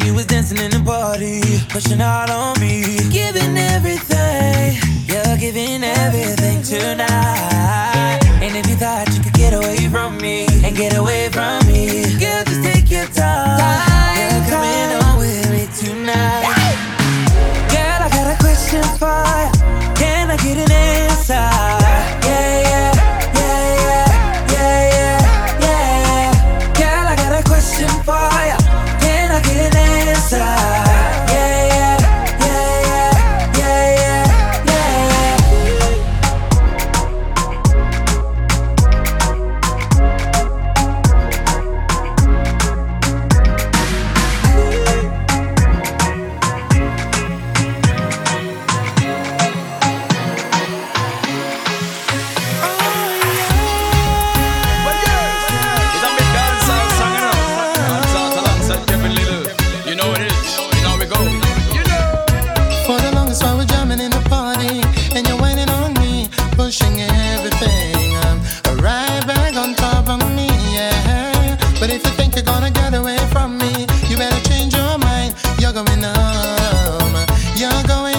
when you was dancing in the party, pushing out on me, giving everything. You're giving everything tonight. And if you thought you could get away from me and get away from me. you're going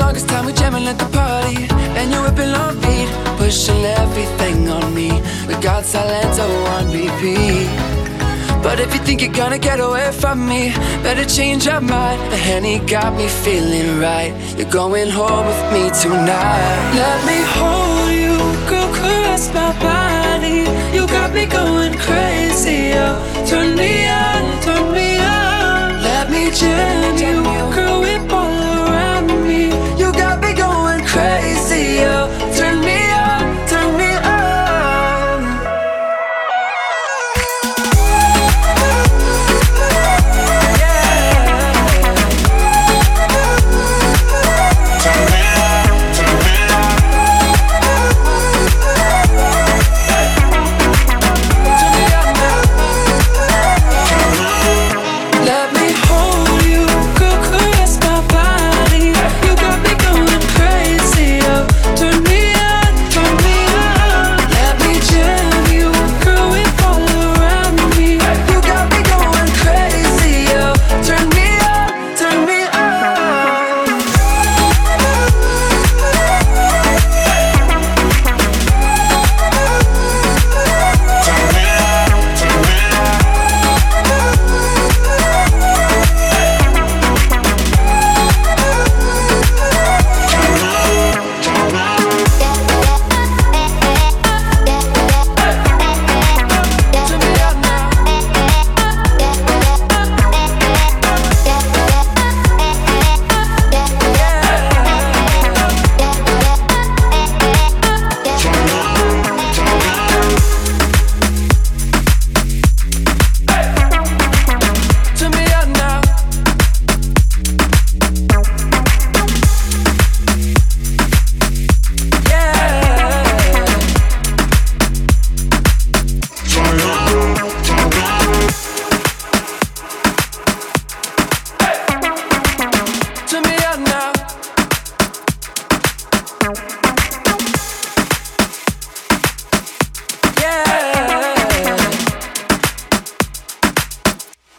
longest time we jamming at the party. And you're whipping on beat Pushing everything on me. We got Salento on repeat. But if you think you're gonna get away from me Better change your mind. The Henny got me feeling right. You're going home with me tonight. Let me hold you Go caress my body. You got me going crazy oh. Turn me on, turn me on. Let me jam you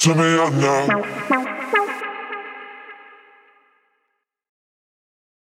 to me right now.